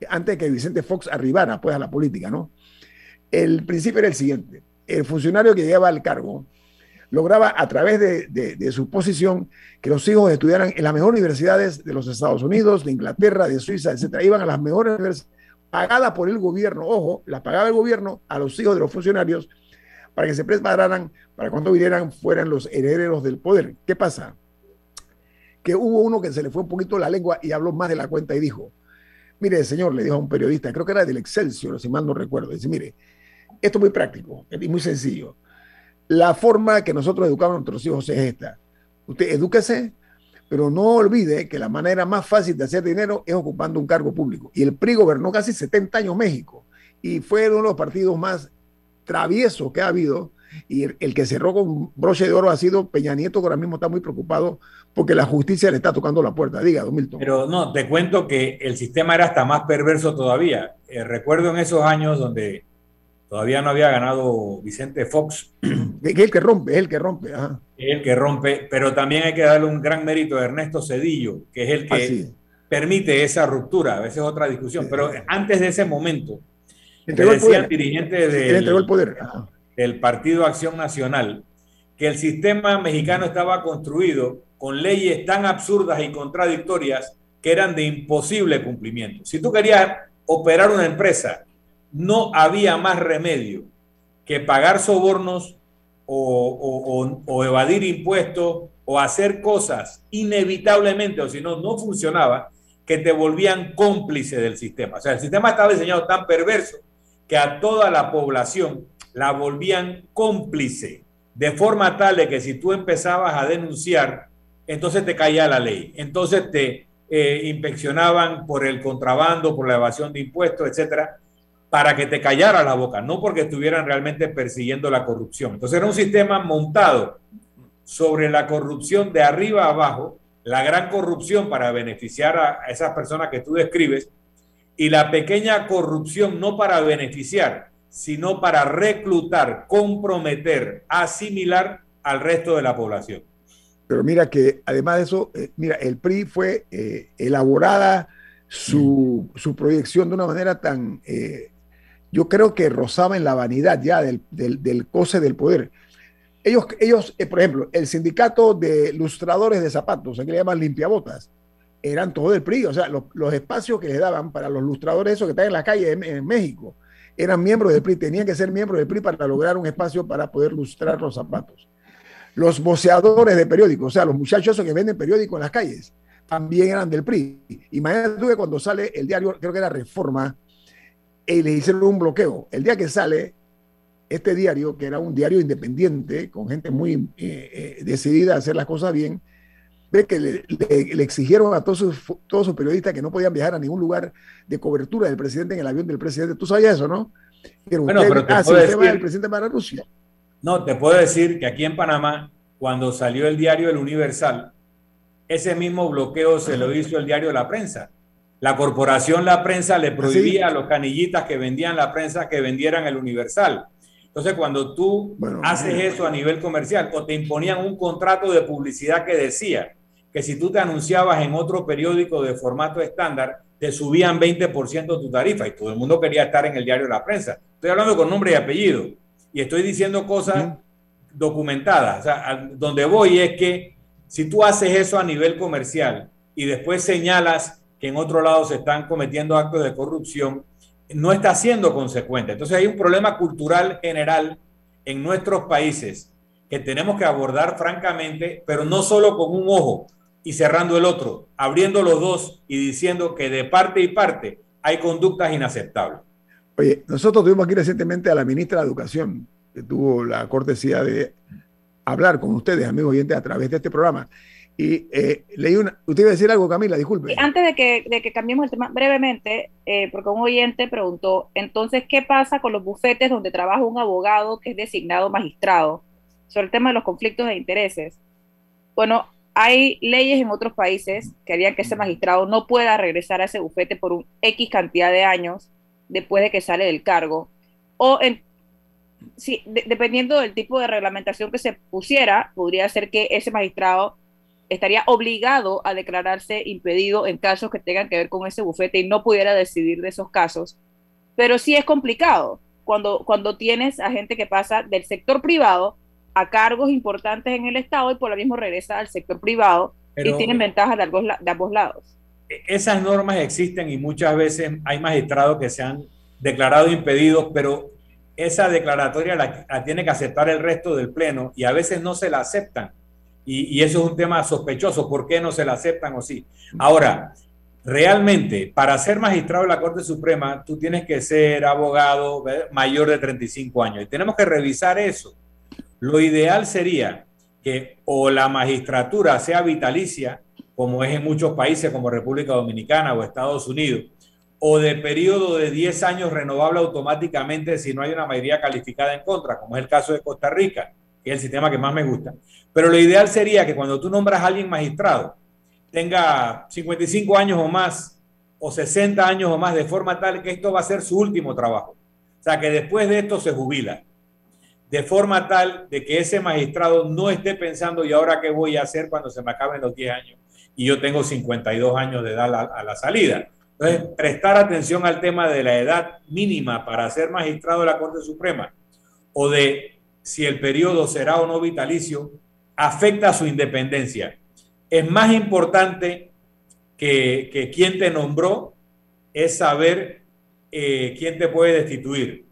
antes que Vicente Fox arribara pues, a la política, ¿no? El principio era el siguiente. El funcionario que llegaba al cargo lograba a través de, su posición que los hijos estudiaran en las mejores universidades de los Estados Unidos, de Inglaterra, de Suiza, etc. Iban a las mejores universidades pagadas por el gobierno, ojo, las pagaba el gobierno a los hijos de los funcionarios para que se prepararan para cuando vinieran fueran los herederos del poder. ¿Qué pasa? Que hubo uno que se le fue un poquito la lengua y habló más de la cuenta y dijo, mire señor, le dijo a un periodista, creo que era del Excelsior, si mal no recuerdo, dice, mire, esto es muy práctico y muy sencillo. La forma que nosotros educamos a nuestros hijos es esta. Usted edúquese, pero no olvide que la manera más fácil de hacer dinero es ocupando un cargo público. Y el PRI gobernó casi 70 años México y fue uno de los partidos más traviesos que ha habido. Y el, que cerró con broche de oro ha sido Peña Nieto, que ahora mismo está muy preocupado porque la justicia le está tocando la puerta. Diga, don Milton. Pero no, te cuento que el sistema era hasta más perverso todavía. Eh, recuerdo en esos años donde Todavía no había ganado Vicente Fox. Es el que rompe, es el que rompe. Es el que rompe, pero también hay que darle un gran mérito a Ernesto Cedillo, que es el que permite esa ruptura. A veces es otra discusión, pero antes de ese momento, dirigentes del, poder. del Partido Acción Nacional que el sistema mexicano estaba construido con leyes tan absurdas y contradictorias que eran de imposible cumplimiento. Si tú querías operar una empresa no había más remedio que pagar sobornos o, evadir impuestos o hacer cosas inevitablemente, o si no, no funcionaba, que te volvían cómplice del sistema. O sea, el sistema estaba diseñado tan perverso que a toda la población la volvían cómplice, de forma tal de que si tú empezabas a denunciar, entonces te caía la ley, entonces te eh, inspeccionaban por el contrabando, por la evasión de impuestos, etcétera, para que te callara la boca, no porque estuvieran realmente persiguiendo la corrupción. Entonces era un sistema montado sobre la corrupción de arriba a abajo, la gran corrupción para beneficiar a esas personas que tú describes y la pequeña corrupción no para beneficiar, sino para reclutar, comprometer, asimilar al resto de la población. Pero mira que además de eso, eh, mira, el PRI fue eh, elaborada su, su, proyección de una manera tan eh, yo creo que rozaba en la vanidad ya del, del, del coce del poder. Ellos, ellos por ejemplo, el sindicato de lustradores de zapatos, aquí le llaman limpiabotas, eran todo del PRI, o sea, los, espacios que les daban para los lustradores, esos que están en la calle en, México, eran miembros del PRI, tenían que ser miembros del PRI para lograr un espacio para poder lustrar los zapatos. Los boceadores de periódicos, o sea, los muchachos que venden periódicos en las calles, también eran del PRI. Imagínate tú que cuando sale el diario, creo que era Reforma, y le hicieron un bloqueo. El día que sale este diario, que era un diario independiente, con gente muy eh, eh, decidida a hacer las cosas bien, ve que le, exigieron a todos sus, todos sus periodistas que no podían viajar a ningún lugar de cobertura del presidente en el avión del presidente. Tú sabías eso, ¿no? bueno, pero te ah, puedo decir, el presidente para Rusia. No, te puedo decir que aquí en Panamá, cuando salió el diario El Universal, ese mismo bloqueo se lo hizo el diario La Prensa. La corporación La Prensa le prohibía a los canillitas que vendían la prensa que vendieran el Universal. Entonces, cuando tú haces eso a nivel comercial o te imponían un contrato de publicidad que decía que si tú te anunciabas en otro periódico de formato estándar, te subían 20% tu tarifa y todo el mundo quería estar en el diario La Prensa. Estoy hablando con nombre y apellido y estoy diciendo cosas documentadas. O sea, donde voy es que si tú haces eso a nivel comercial y después señalas que en otro lado se están cometiendo actos de corrupción, no está siendo consecuente. Entonces hay un problema cultural general en nuestros países que tenemos que abordar francamente, pero no solo con un ojo y cerrando el otro, abriendo los dos y diciendo que de parte y parte hay conductas inaceptables. Oye, nosotros tuvimos aquí recientemente a la ministra de Educación, que tuvo la cortesía de hablar con ustedes, amigos oyentes, a través de este programa. Y eh, leí una. Usted iba a decir algo, Camila, disculpe. Antes de que, de que cambiemos el tema, brevemente, eh, porque un oyente preguntó: entonces, ¿qué pasa con los bufetes donde trabaja un abogado que es designado magistrado? Sobre el tema de los conflictos de intereses. Bueno, hay leyes en otros países que harían que ese magistrado no pueda regresar a ese bufete por un X cantidad de años después de que sale del cargo. O en, sí, dependiendo del tipo de reglamentación que se pusiera, podría ser que ese magistrado estaría obligado a declararse impedido en casos que tengan que ver con ese bufete y no pudiera decidir de esos casos. Pero sí es complicado cuando, cuando tienes a gente que pasa del sector privado a cargos importantes en el Estado y por lo mismo regresa al sector privado y tienen ventajas de ambos, de ambos lados. E-, esas normas existen y muchas veces hay magistrados que se han declarado impedidos, pero esa declaratoria la, tiene que aceptar el resto del Pleno y a veces no se la aceptan. Y, eso es un tema sospechoso. ¿Por qué no se la aceptan o sí? Ahora, realmente, para ser magistrado de la Corte Suprema, tú tienes que ser abogado mayor de 35 años. Y tenemos que revisar eso. Lo ideal sería que o la magistratura sea vitalicia, como es en muchos países como República Dominicana o Estados Unidos, o de periodo de 10 años renovable automáticamente si no hay una mayoría calificada en contra, como es el caso de Costa Rica, que es el sistema que más me gusta. Pero lo ideal sería que cuando tú nombras a alguien magistrado, tenga 55 años o más, o 60 años o más, de forma tal que esto va a ser su último trabajo. O sea, que después de esto se jubila. De forma tal de que ese magistrado no esté pensando, ¿y ahora qué voy a hacer cuando se me acaben los 10 años? Y yo tengo 52 años de edad a la salida entonces, prestar atención al tema de la edad mínima para ser magistrado de la Corte Suprema o de si el periodo será o no vitalicio afecta a su independencia. Es más importante que, que quien te nombró es saber eh, quién te puede destituir.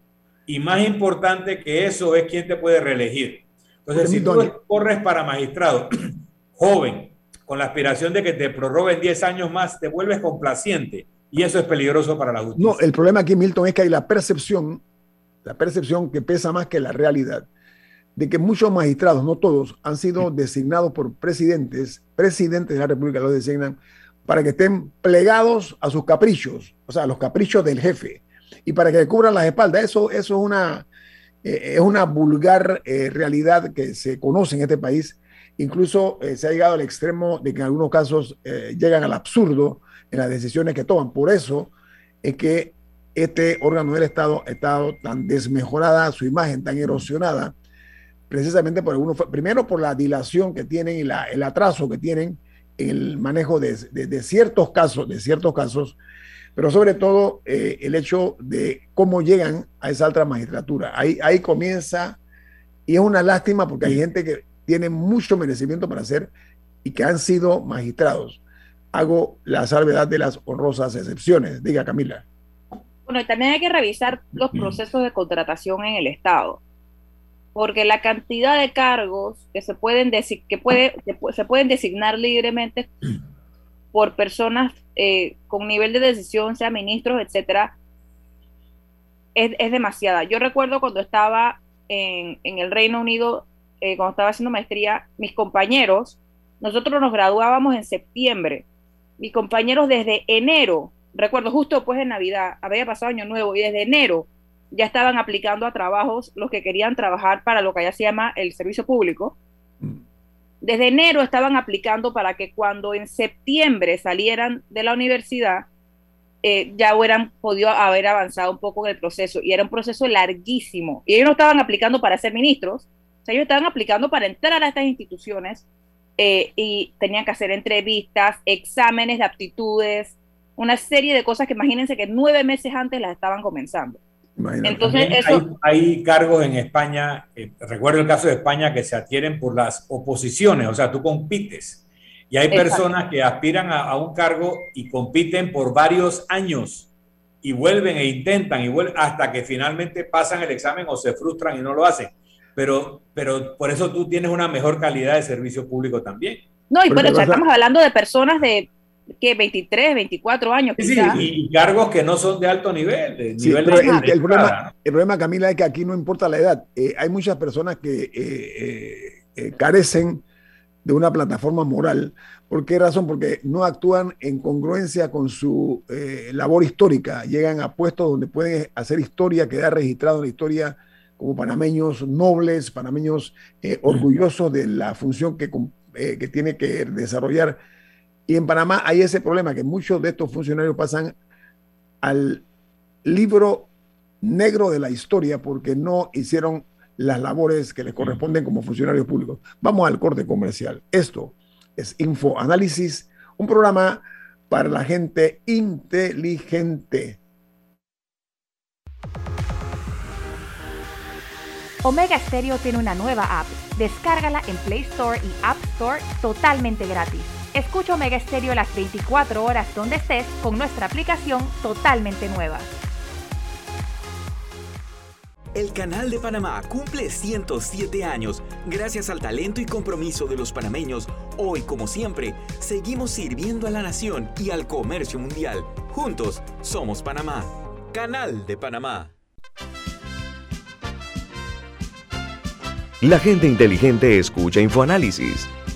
Y más importante que eso es quién te puede reelegir. Entonces, si tú corres para magistrado joven, con la aspiración de que te prorroguen 10 años más, te vuelves complaciente y eso es peligroso para la justicia. No, el problema aquí, Milton, es que hay la percepción, la percepción que pesa más que la realidad, de que muchos magistrados, no todos, han sido designados por presidentes, presidentes de la República los designan para que estén plegados a sus caprichos, o sea, a los caprichos del jefe, y para que cubran las espaldas. Eso, eso es, una, eh, es una vulgar eh, realidad que se conoce en este país. Incluso eh, se ha llegado al extremo de que en algunos casos llegan al absurdo en las decisiones que toman. Por eso es que este órgano del Estado ha estado tan desmejorada, su imagen tan erosionada, precisamente por algunos, primero por la dilación que tienen y la, el atraso que tienen en el manejo de, de, ciertos casos, de ciertos casos, pero sobre todo eh, el hecho de cómo llegan a esa alta magistratura. Ahí, ahí comienza, y es una lástima porque hay gente que tiene mucho merecimiento para ser y que han sido magistrados hago la salvedad de las honrosas excepciones. Diga, Camila. Bueno, y también hay que revisar los procesos de contratación en el Estado, porque la cantidad de cargos que se pueden, que puede, se pueden designar libremente por personas eh, con nivel de decisión, sea ministros, etcétera, es, demasiada. Yo recuerdo cuando estaba en, el Reino Unido, eh, cuando estaba haciendo maestría, mis compañeros, nosotros nos graduábamos en septiembre mis compañeros desde enero, recuerdo justo después de Navidad, había pasado Año Nuevo y desde enero ya estaban aplicando a trabajos los que querían trabajar para lo que allá se llama el servicio público. Desde enero estaban aplicando para que cuando en septiembre salieran de la universidad, eh, ya hubieran podido haber avanzado un poco en el proceso. Y era un proceso larguísimo. Y ellos no estaban aplicando para ser ministros, o sea, ellos estaban aplicando para entrar a estas instituciones eh, y tenían que hacer entrevistas, exámenes de aptitudes, una serie de cosas que imagínense que nueve meses antes las estaban comenzando. Entonces, eso... hay, cargos en España, eh, recuerdo el caso de España, que se adquieren por las oposiciones, o sea, tú compites. Y hay personas que aspiran a, a, un cargo y compiten por varios años y vuelven e intentan y vuelven hasta que finalmente pasan el examen o se frustran y no lo hacen pero, pero por eso tú tienes una mejor calidad de servicio público también. No, y bueno, estamos hablando de personas de que 23, 24 años. Sí, y, cargos que no son de alto nivel. De nivel el, problema, el problema, Camila, es que aquí no importa la edad. Eh, hay muchas personas que eh, eh, carecen de una plataforma moral. ¿Por qué razón? Porque no actúan en congruencia con su labor histórica. Llegan a puestos donde pueden hacer historia, quedar registrado en la historia como panameños nobles, panameños eh, orgullosos de la función que, eh, que tiene que desarrollar. Y en Panamá hay ese problema, que muchos de estos funcionarios pasan al libro negro de la historia porque no hicieron las labores que les corresponden como funcionarios públicos. Vamos al corte comercial. Esto es Info Análisis, un programa para la gente inteligente. Omega Stereo tiene una nueva app. Descárgala en Play Store y App Store totalmente gratis. Escucha Omega Stereo las 24 horas donde estés con nuestra aplicación totalmente nueva. El Canal de Panamá cumple 107 años. Gracias al talento y compromiso de los panameños, hoy como siempre, seguimos sirviendo a la nación y al comercio mundial. Juntos somos Panamá. Canal de Panamá. La gente inteligente escucha InfoAnálisis.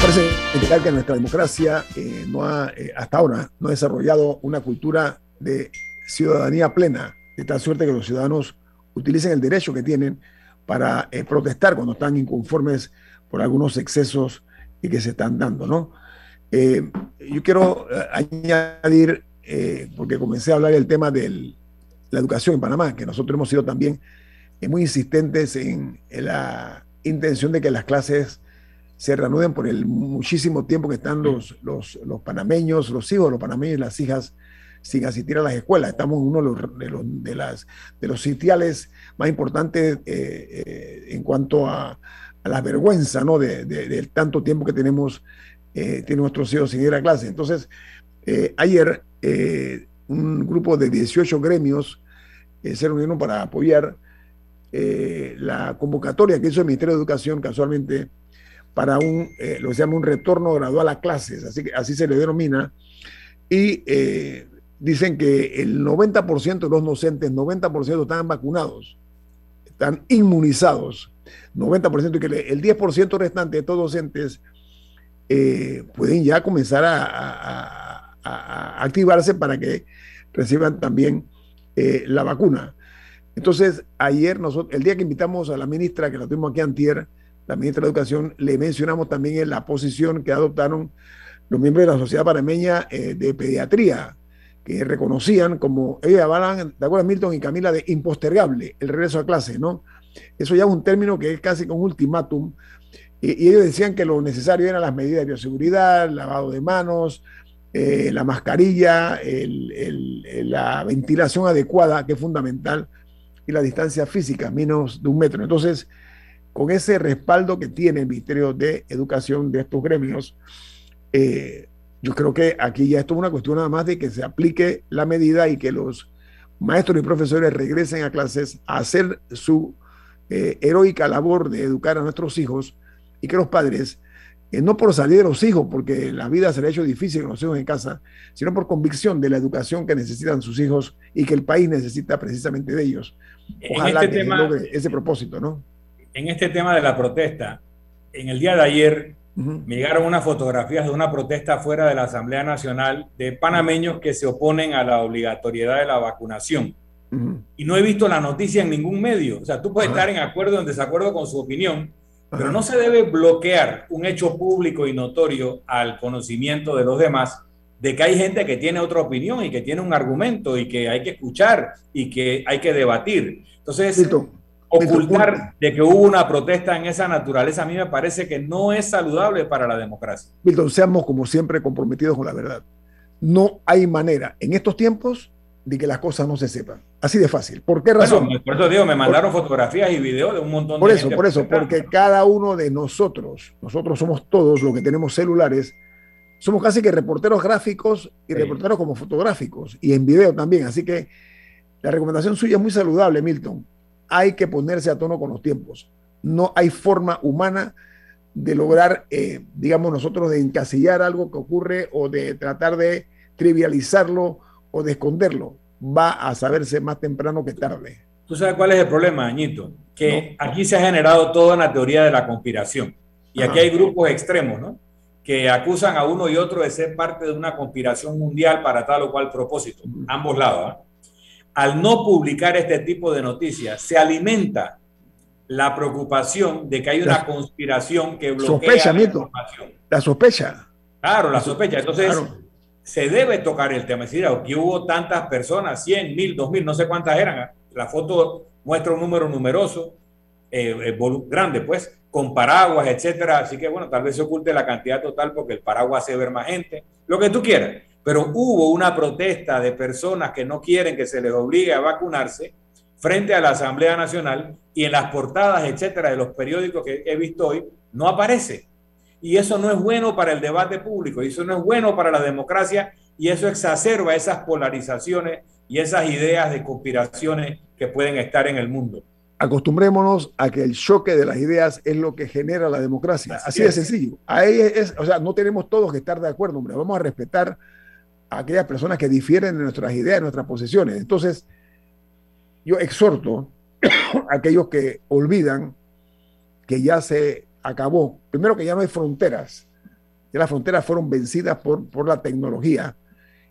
Parece indicar que nuestra democracia eh, no ha, eh, hasta ahora no ha desarrollado una cultura de ciudadanía plena, de tal suerte que los ciudadanos utilicen el derecho que tienen para eh, protestar cuando están inconformes por algunos excesos que se están dando, ¿no? yo quiero añadir, porque comencé a hablar del tema de la educación en Panamá, que nosotros hemos sido también muy insistentes en la intención de que las clases se reanuden por el muchísimo tiempo que están los, los, los, panameños, los hijos de los panameños y las hijas sin asistir a las escuelas. Estamos en uno de los, de los, de las, de los sitiales más importantes eh, eh, en cuanto a, a, la vergüenza ¿no? de, del tanto tiempo que tenemos eh, nuestros hijos sin ir a clase. Entonces, ayer un grupo de 18 gremios se reunieron para apoyar la convocatoria que hizo el Ministerio de Educación casualmente para un, eh, lo que se llama un retorno gradual a clases, así, así se le denomina, y eh, dicen que el 90% de los docentes, 90% están vacunados, están inmunizados, 90%, y que el 10% restante de estos docentes eh, pueden ya comenzar a, activarse para que reciban también la vacuna. Entonces, ayer, nosotros, el día que invitamos a la ministra, que la tuvimos aquí antier, la ministra de Educación, le mencionamos también la posición que adoptaron los miembros de la Sociedad Panameña eh, de Pediatría, que reconocían como, ellos avalan, de acuerdo a Milton y Camila, de impostergable el regreso a clase, ¿no? Eso ya es un término que es casi como un ultimátum. Y, ellos decían que lo necesario eran las medidas de bioseguridad, lavado de manos, eh, la mascarilla, la ventilación adecuada, que es fundamental, y la distancia física, menos de un metro. Entonces, con ese respaldo que tiene el Ministerio de Educación de estos gremios, eh, yo creo que aquí ya esto es una cuestión nada más de que se aplique la medida y que los maestros y profesores regresen a clases a hacer su eh, heroica labor de educar a nuestros hijos y que los padres, eh, no por salir de los hijos, porque la vida se le ha hecho difícil con los hijos en casa, sino por convicción de la educación que necesitan sus hijos y que el país necesita precisamente de ellos. Ojalá este que logre ese propósito, ¿no? En este tema de la protesta, en el día de ayer me llegaron unas fotografías de una protesta fuera de la Asamblea Nacional de panameños que se oponen a la obligatoriedad de la vacunación. Y no he visto la noticia en ningún medio. O sea, tú puedes estar en acuerdo o en desacuerdo con su opinión, pero no se debe bloquear un hecho público y notorio al conocimiento de los demás de que hay gente que tiene otra opinión y que tiene un argumento y que hay que escuchar y que hay que debatir. Entonces, ocultar de que hubo una protesta en esa naturaleza a mí me parece que no es saludable para la democracia. Milton, seamos como siempre comprometidos con la verdad. No hay manera en estos tiempos de que las cosas no se sepan. Así de fácil. ¿Por qué razón? por eso digo, me mandaron fotografías y videos de un montón por de eso, Por eso, porque cada uno de nosotros, nosotros somos todos los que tenemos celulares, somos casi que reporteros gráficos y reporteros como fotográficos y en video también. Así que la recomendación suya es muy saludable, Milton. Hay que ponerse a tono con los tiempos. No hay forma humana de lograr, eh, digamos nosotros, de encasillar algo que ocurre o de tratar de trivializarlo o de esconderlo. Va a saberse más temprano que tarde. ¿Tú sabes cuál es el problema, Añito? Que aquí se ha generado toda una teoría de la conspiración. Y aquí hay grupos extremos, ¿no? Que acusan a uno y otro de ser parte de una conspiración mundial para tal o cual propósito, ambos lados. ¿ah? Al no publicar este tipo de noticias, se alimenta la preocupación de que hay una conspiración que bloquea sospecha, la información. La sospecha. Claro, la sospecha. Entonces, se debe tocar el tema. Es decir, aquí hubo tantas personas, 100, 1000, 2000, no sé cuántas eran. La foto muestra un número numeroso, eh, eh, grande, pues, con paraguas, etcétera. Así que, bueno, tal vez se oculte la cantidad total porque el paraguas hace ver más gente, lo que tú quieras. Pero hubo una protesta de personas que no quieren que se les obligue a vacunarse frente a la Asamblea Nacional y en las portadas, etcétera, de los periódicos que he visto hoy, no aparece. Y eso no es bueno para el debate público, y eso no es bueno para la democracia, y eso exacerba esas polarizaciones y esas ideas de conspiraciones que pueden estar en el mundo. Acostumbrémonos a que el choque de las ideas es lo que genera la democracia. Así, de sencillo. Ahí es, o sea, no tenemos todos que estar de acuerdo, hombre. Vamos a respetar a aquellas personas que difieren de nuestras ideas, de nuestras posiciones. Entonces, yo exhorto a aquellos que olvidan que ya se acabó. Primero que ya no hay fronteras. Ya las fronteras fueron vencidas por, por la tecnología.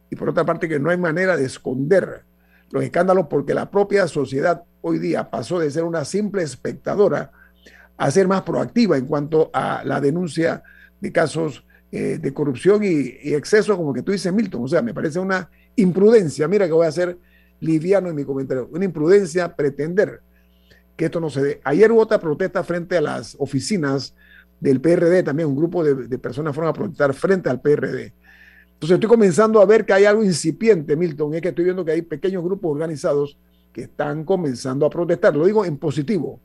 Y por otra parte que no hay manera de esconder los escándalos porque la propia sociedad hoy día pasó de ser una simple espectadora a ser más proactiva en cuanto a la denuncia de casos eh, de corrupción y, exceso, como que tú dices, Milton. O sea, me parece una imprudencia. Mira que voy a ser liviano en mi comentario. Una imprudencia pretender que esto no se dé. Ayer hubo otra protesta frente a las oficinas del PRD, también un grupo de, de personas fueron a protestar frente al PRD. Entonces estoy comenzando a ver que hay algo incipiente, Milton, es que estoy viendo que hay pequeños grupos organizados que están comenzando a protestar. Lo digo en positivo.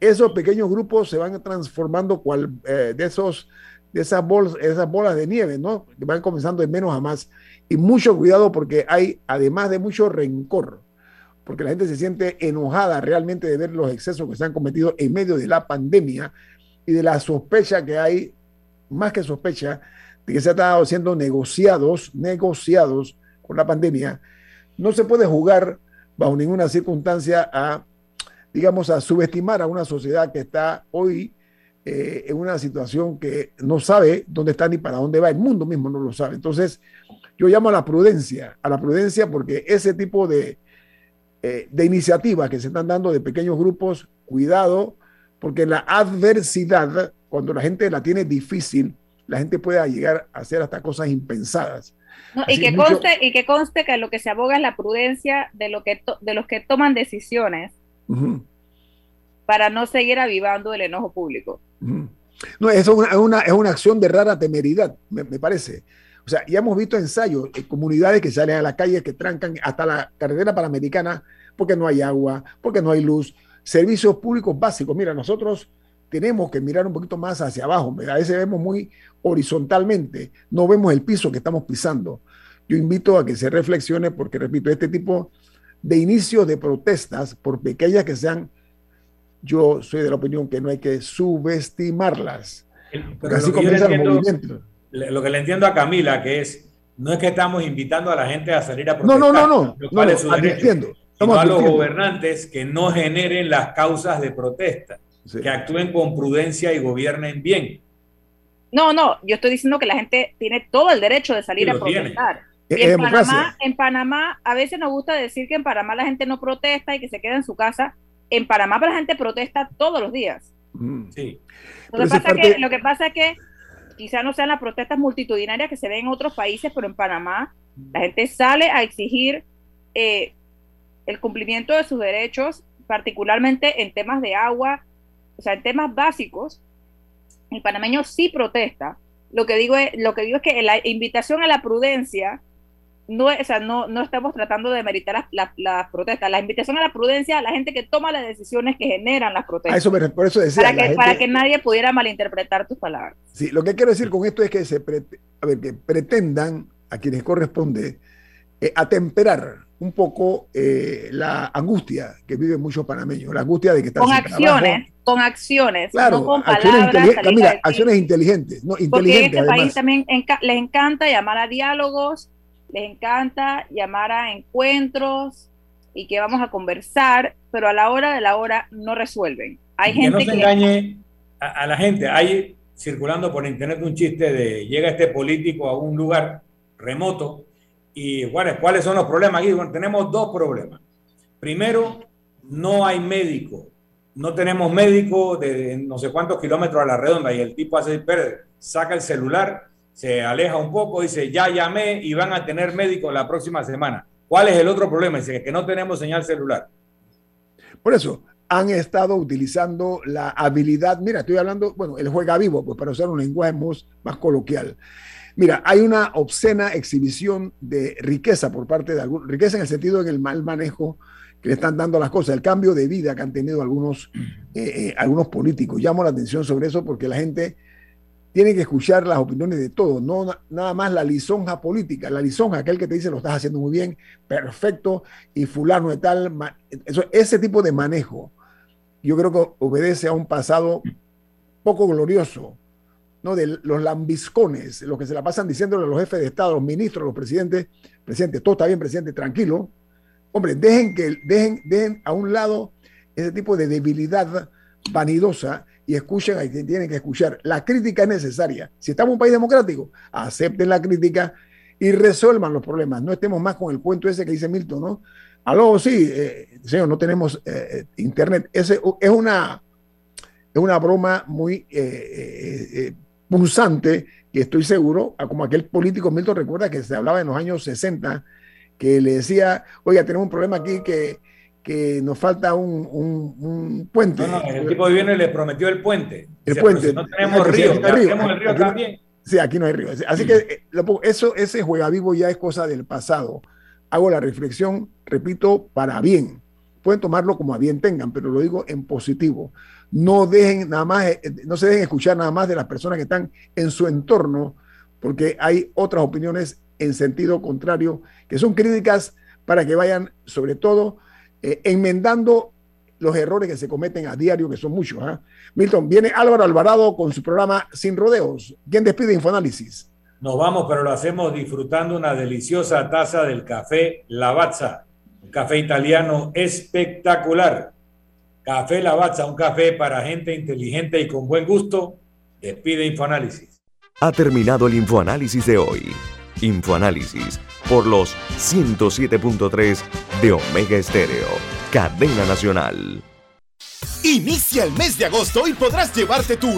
Esos pequeños grupos se van transformando cual, eh, de, esos, de esas, bolas, de nieve, ¿no? Que van comenzando de menos a más. Y mucho cuidado porque hay, además de mucho rencor, porque la gente se siente enojada realmente de ver los excesos que se han cometido en medio de la pandemia y de la sospecha que hay, más que sospecha, de que se ha estado haciendo negociados, negociados con la pandemia, no se puede jugar bajo ninguna circunstancia a, digamos, a subestimar a una sociedad que está hoy eh, en una situación que no sabe dónde está ni para dónde va, el mundo mismo no lo sabe. Entonces, yo llamo a la prudencia, a la prudencia porque ese tipo de, eh, de iniciativas que se están dando de pequeños grupos, cuidado, porque la adversidad, cuando la gente la tiene difícil, la gente pueda llegar a hacer hasta cosas impensadas. y, que conste, y que conste que lo que se aboga es la prudencia de, lo que de los que toman decisiones para no seguir avivando el enojo público. No, eso es una, es una, acción de rara temeridad, me, parece. O sea, ya hemos visto ensayos en comunidades que salen a la calle, que trancan hasta la carretera panamericana porque no hay agua, porque no hay luz, servicios públicos básicos. Mira, nosotros tenemos que mirar un poquito más hacia abajo. A veces vemos muy horizontalmente, no vemos el piso que estamos pisando. Yo invito a que se reflexione porque, repito, este tipo de inicios de protestas, por pequeñas que sean, yo soy de la opinión que no hay que subestimarlas. Pero así comienza el movimiento. Lo que le entiendo a Camila, que es, no es que estamos invitando a la gente a salir a protestar. No, no, no, no. no, no advirtiendo, a los gobernantes que no generen las causas de protesta que actúen con prudencia y gobiernen bien. No, no, yo estoy diciendo que la gente tiene todo el derecho de salir a protestar. En Panamá, en Panamá, a veces nos gusta decir que en Panamá la gente no protesta y que se queda en su casa. En Panamá la gente protesta todos los días. Mm. Sí. Lo que, pasa que, lo que pasa es que quizás no sean las protestas multitudinarias que se ven en otros países, pero en Panamá la gente sale a exigir eh, el cumplimiento de sus derechos, particularmente en temas de agua, o sea, en temas básicos, el panameño sí protesta. Lo que digo es, lo que digo es que la invitación a la prudencia no, o sea, no, no estamos tratando de meritar las, las, protestas. La invitación a la prudencia a la gente que toma las decisiones que generan las protestas. eso por eso decía. Para que, para que nadie pudiera malinterpretar tus palabras. Sí, lo que quiero decir con esto es que se a ver, que pretendan a quienes corresponde eh, atemperar un poco eh, la angustia que viven muchos panameños, la angustia de que están con acciones, con acciones, no con palabras. mira, acciones inteligentes, no inteligentes. Porque este país también les encanta llamar a diálogos, les encanta llamar a encuentros y que vamos a conversar, pero a la hora de la hora no resuelven. Hay gente que no se engañe a, a la gente. Hay circulando por internet un chiste de llega este político a un lugar remoto y bueno, ¿cuáles son los problemas aquí? Bueno, tenemos dos problemas. Primero, no hay médico. No tenemos médico de no sé cuántos kilómetros a la redonda y el tipo hace, saca el celular, se aleja un poco, dice, ya llamé y van a tener médico la próxima semana. ¿Cuál es el otro problema? Dice que no tenemos señal celular. Por eso, han estado utilizando la habilidad, mira, estoy hablando, bueno, el juega vivo, pues para usar un lenguaje más, coloquial. Mira, hay una obscena exhibición de riqueza por parte de algunos, riqueza en el sentido de el mal manejo que le están dando las cosas, el cambio de vida que han tenido algunos, eh, eh, algunos políticos. Llamo la atención sobre eso porque la gente tiene que escuchar las opiniones de todos, no nada más la lisonja política, la lisonja, aquel que te dice lo estás haciendo muy bien, perfecto, y fulano de tal, eso, ese tipo de manejo yo creo que obedece a un pasado poco glorioso, ¿no? De los lambiscones, los que se la pasan diciéndole a los jefes de Estado, los ministros, los presidentes, presidente, todo está bien, presidente, tranquilo. Hombre, dejen que dejen, dejen a un lado ese tipo de debilidad vanidosa y escuchen a quien tienen que escuchar. La crítica es necesaria. Si estamos en un país democrático, acepten la crítica y resuelvan los problemas. No estemos más con el cuento ese que dice Milton, ¿no? Aló, sí, eh, señor, no tenemos eh, eh, internet. Ese, es, una, es una broma muy pulsante que estoy seguro, como aquel político Milton recuerda que se hablaba en los años 60, que le decía, oiga, tenemos un problema aquí que, que nos falta un, un, puente. No, no, el tipo de viene le prometió el puente. El puente. no tenemos río, tenemos el río también. Sí, aquí no hay río. Así que eso, ese juega vivo ya es cosa del pasado hago la reflexión, repito, para bien. Pueden tomarlo como a bien tengan, pero lo digo en positivo. No dejen nada más, eh, no se dejen escuchar nada más de las personas que están en su entorno, porque hay otras opiniones en sentido contrario que son críticas para que vayan, sobre todo, eh, enmendando los errores que se cometen a diario, que son muchos. ¿ah? Milton, viene Álvaro Alvarado con su programa Sin Rodeos. ¿Quién despide Infoanálisis? Nos vamos, pero lo hacemos disfrutando una deliciosa taza del café Lavazza, un café italiano espectacular. Café Lavazza, un café para gente inteligente y con buen gusto. Despide Infoanálisis. Ha terminado el Infoanálisis de hoy. Infoanálisis por los 107.3 de Omega Estéreo, cadena nacional. Inicia el mes de agosto y podrás llevarte tu